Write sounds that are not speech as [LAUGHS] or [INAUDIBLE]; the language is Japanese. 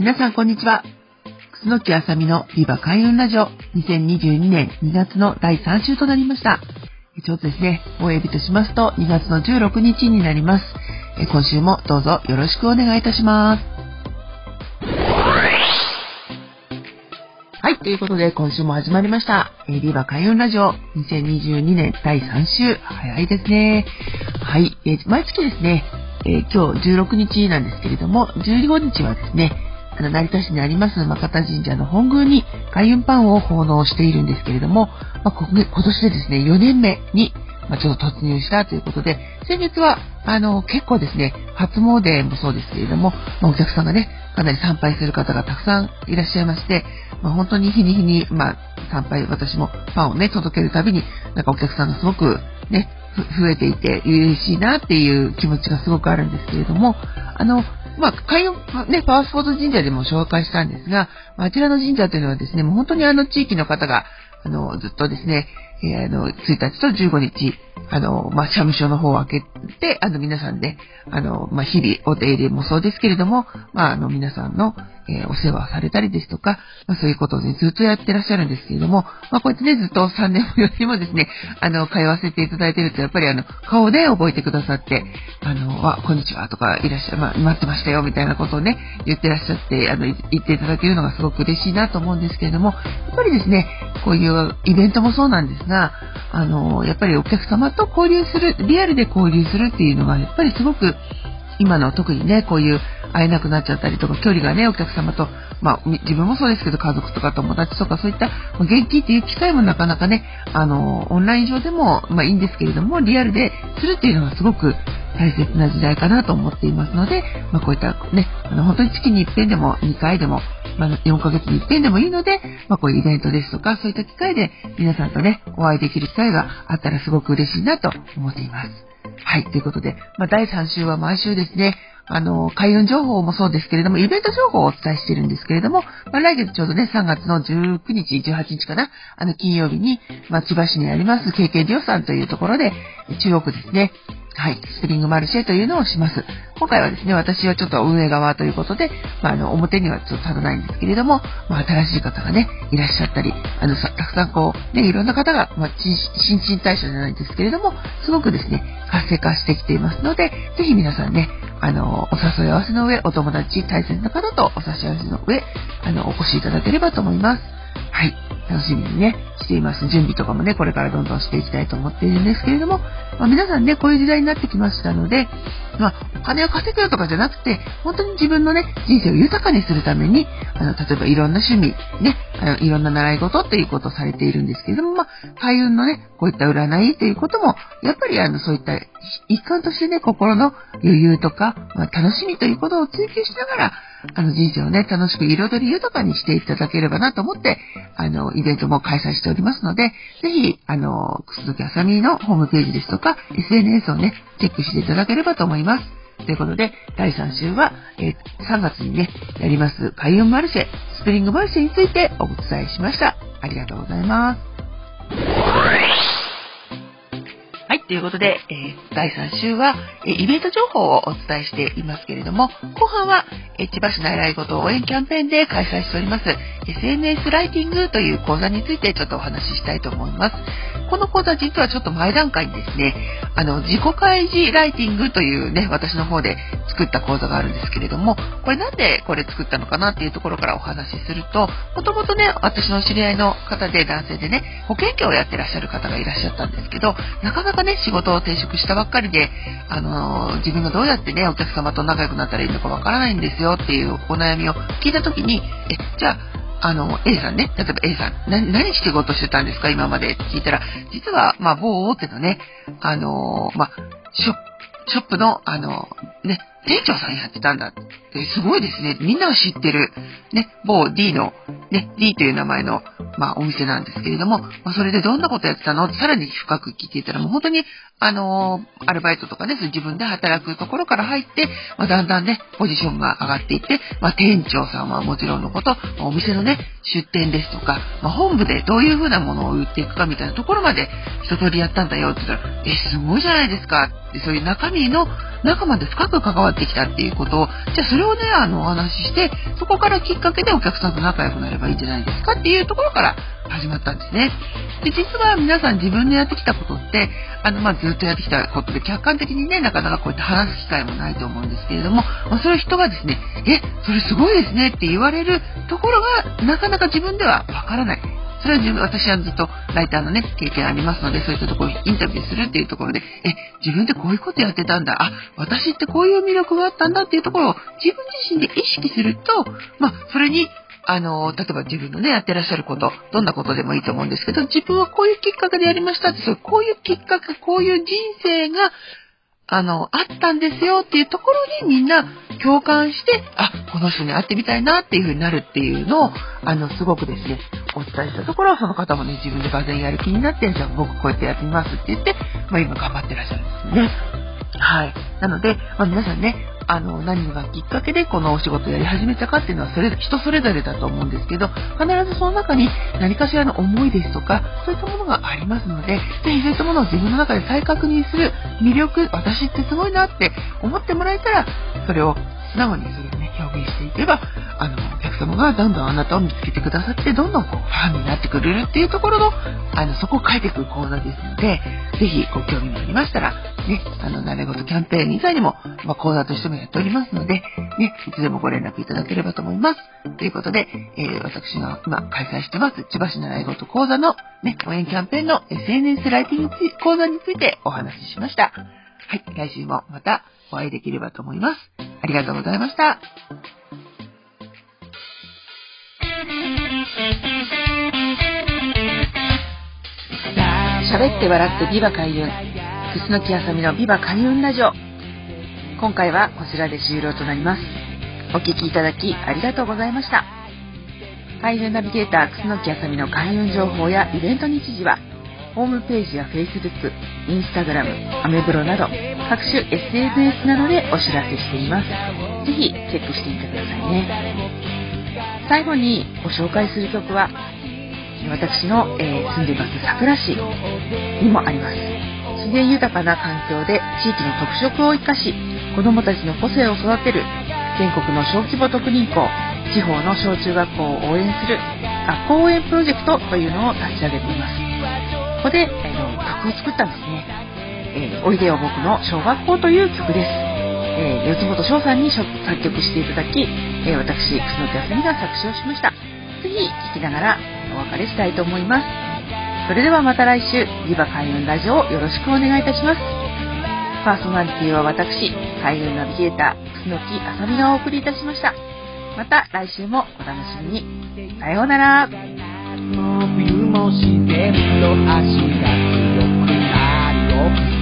皆さんこんにちは楠木あさみのビバ開運ラジオ2022年2月の第3週となりましたちょうどですね、おエビとしますと2月の16日になります。今週もどうぞよろしくお願いいたします。はい、ということで今週も始まりました。ビバ開運ラジオ2022年第3週。早いですね。はい、毎月ですね、今日16日なんですけれども、15日はですね、あの、成田市にあります、ま方神社の本宮に開運パンを奉納しているんですけれども、まあ、今年でですね、4年目に、まあ、ちょっと突入したということで、先月は、あの、結構ですね、初詣もそうですけれども、まあ、お客さんがね、かなり参拝する方がたくさんいらっしゃいまして、まあ、本当に日に日に、まあ、参拝、私もパンをね、届けるたびに、なんかお客さんがすごくね、増えていて嬉しいなっていう気持ちがすごくあるんですけれども、あの、まあ、海運、ね、パワースポーツ神社でも紹介したんですが、あちらの神社というのはですね、もう本当にあの地域の方が、あの、ずっとですね、えー、あの、1日と15日、あの、まあ、社務所の方を開けて、あの、皆さんで、あの、まあ、日々お手入れもそうですけれども、まあ、あの、皆さんの、えー、お世話をされたりですとか、まあ、そういうことをね、ずっとやってらっしゃるんですけれども、まあ、こうやってね、ずっと3年も4年もですね、あの、通わせていただいてると、やっぱりあの、顔で覚えてくださって、あの、あ、こんにちはとか、いらっしゃ、まあ、待ってましたよ、みたいなことをね、言ってらっしゃって、あの、言っていただけるのがすごく嬉しいなと思うんですけれども、やっぱりですね、こういうイベントもそうなんですが、あの、やっぱりお客様と交流する、リアルで交流するっていうのが、やっぱりすごく、今の特にね、こういう会えなくなっちゃったりとか、距離がね、お客様と、まあ、自分もそうですけど、家族とか友達とか、そういった、元気っていう機会もなかなかね、あの、オンライン上でも、まあいいんですけれども、リアルでするっていうのがすごく大切な時代かなと思っていますので、まあこういったね、あの、本当に月に一遍でも、2回でも、まあ、4ヶ月に一遍でもいいので、まあこういうイベントですとか、そういった機会で皆さんとね、お会いできる機会があったらすごく嬉しいなと思っています。はい、ということで、まあ第3週は毎週ですね、あの、開運情報もそうですけれども、イベント情報をお伝えしているんですけれども、まあ、来月ちょうどね、3月の19日、18日かな、あの、金曜日に、まあ、千葉市にあります、KK リオさんというところで、中国ですね、はい、スプリングマルシェというのをします。今回はですね、私はちょっと運営側ということで、まあ、あの、表にはちょっと立たないんですけれども、まあ、新しい方がね、いらっしゃったり、あの、たくさんこう、ね、いろんな方が、まあ、新陳代謝じゃないんですけれども、すごくですね、活性化してきていますので、ぜひ皆さんね、あの、お誘い合わせの上、お友達、大切な方とお差し合わせの上、あの、お越しいただければと思います。はい。楽しみにね、しています。準備とかもね、これからどんどんしていきたいと思っているんですけれども、まあ、皆さんね、こういう時代になってきましたので、まあ、お金を稼ぐとかじゃなくて、本当に自分のね、人生を豊かにするために、あの、例えばいろんな趣味、ね、あのいろんな習い事っていうことをされているんですけれども、まあ、開運のね、こういった占いっていうことも、やっぱりあの、そういった一環としてね、心の余裕とか、まあ、楽しみということを追求しながら、あの人生をね、楽しく彩り豊かにしていただければなと思って、あの、イベントも開催しておりますので、ぜひ、あの、鈴木あさみのホームページですとか、SNS をね、チェックしていただければと思います。ということで、第3週は、え、3月にね、やります開運マルシェ、スプリングマルシェについてお伝えしました。ありがとうございます。はい、ということで、えー、第3週は、えー、イベント情報をお伝えしていますけれども、後半は、えー、千葉市内来ごと応援キャンペーンで開催しております、SNS ライティングという講座についてちょっとお話ししたいと思います。この講座実はちょっと前段階にですね、あの、自己開示ライティングというね、私の方で作った講座があるんですけれども、これなんでこれ作ったのかなっていうところからお話しすると、もともとね、私の知り合いの方で男性でね、保険業をやってらっしゃる方がいらっしゃったんですけど、なかなかね、仕事を転職したばっかりで、あの自分がどうやってね、お客様と仲良くなったらいいのかわからないんですよっていうお悩みを聞いた時に、え、じゃあ、あの、A さんね、例えば A さん、何、何仕事してたんですか今までって聞いたら、実は、まあ、某大手のね、あのまあ、ショップ、ショップの、あの、ね、店長さんやってたんだって、すごいですね。みんなが知ってる、ね、某 D の、ね、D という名前の、まあ、お店なんですけれども、まあ、それでどんなことやってたの？ってさらに深く聞いていたら、もう本当に、あのー、アルバイトとかね、自分で働くところから入って、まあ、だんだんね、ポジションが上がっていって、まあ、店長さんはもちろんのこと、お店のね、出店ですとか、まあ、本部でどういう風なものを売っていくかみたいなところまで一通りやったんだよって言ったら、え、すごいじゃないですかって、そういう中身の中まで深く関わってきたっていうことを、じゃあそれをね、あの、お話しして、そこからきっかけでお客さんと仲良くなればいいんじゃないですかっていうところから始まったんですね。で、実は皆さん自分でやってきたことって、あの、まあ、ずっとやってきたことで客観的にね、なかなかこうやって話す機会もないと思うんですけれども、まあ、それを人がですね、え、それすごいですねって言われるところが、なかなか自分ではわからない。それは自分、私はずっとライターのね、経験ありますので、そういったところにインタビューするっていうところで、え、自分でこういうことやってたんだ、あ、私ってこういう魅力があったんだっていうところを自分自身で意識すると、まあ、それにあの、例えば自分のね、やってらっしゃること、どんなことでもいいと思うんですけど、自分はこういうきっかけでやりましたって、そうこういうきっかけ、こういう人生があの、あったんですよっていうところにみんな共感して、あ、この人に会ってみたいなっていう風になるっていうのを、あの、すごくですね、お伝えしたところ、その方もね、自分でがぜんやる気になって、じゃあ僕こうやってやってみますって言って、まあ今頑張ってらっしゃるんですね。はい。なので、まあ、皆さんね、あの、何がきっかけでこのお仕事をやり始めたかっていうのは、それ、人それぞれだと思うんですけど、必ずその中に [LAUGHS] 何かしらの思いですとか、そういったものがありますので、ぜひそういったものを自分の中で再確認する魅力、私ってすごいなって思ってもらえたら、それを素直にそれをね、表現していけば、あの、客様がどんどんあなたを見つけてくださって、どんどんこう、ファンになってくれるっていうところの、あの、そこを書いていく講座ですので、ぜひご興味がありましたら、ね、あの、慣れ事キャンペーン以外にも、まあ、講座としてもやっておりますので、ね、いつでもご連絡いただければと思います。ということで、えー、私が今開催してます、千葉市習い事講座の、ね、応援キャンペーンの SNS ライティング講座についてお話ししました。はい、来週もまたお会いできればと思います。ありがとうございました。喋って笑ってビバ開運。楠木あさみのビバ開運ラジオ。今回はこちらで終了となります。お聴きいただきありがとうございました。開運ナビゲーター楠木あさみの開運情報やイベント日時はホームページや Facebook、Instagram、アメブロなど各種 SNS などでお知らせしています。ぜひチェックしてみてくださいね。最後にご紹介する曲は私の、えー、住んでいます桜市にもあります。自然豊かな環境で地域の特色を生かし子どもたちの個性を育てる全国の小規模特任校地方の小中学校を応援する学校応援プロジェクトというのを立ち上げています。ここで、えー、曲を作ったんですね。えー、おいでよ僕の小学校という曲です。えー、四本翔さんに作曲していただき、え、私、楠木あさみが作詞をしました。ぜひ聴きながらお別れしたいと思います。それではまた来週、リバ開運ラジオをよろしくお願いいたします。パーソナリティは私、開運ナビゲーター、楠木あさみがお送りいたしました。また来週もお楽しみに。さようなら。のビューもしてると足が強くなるよ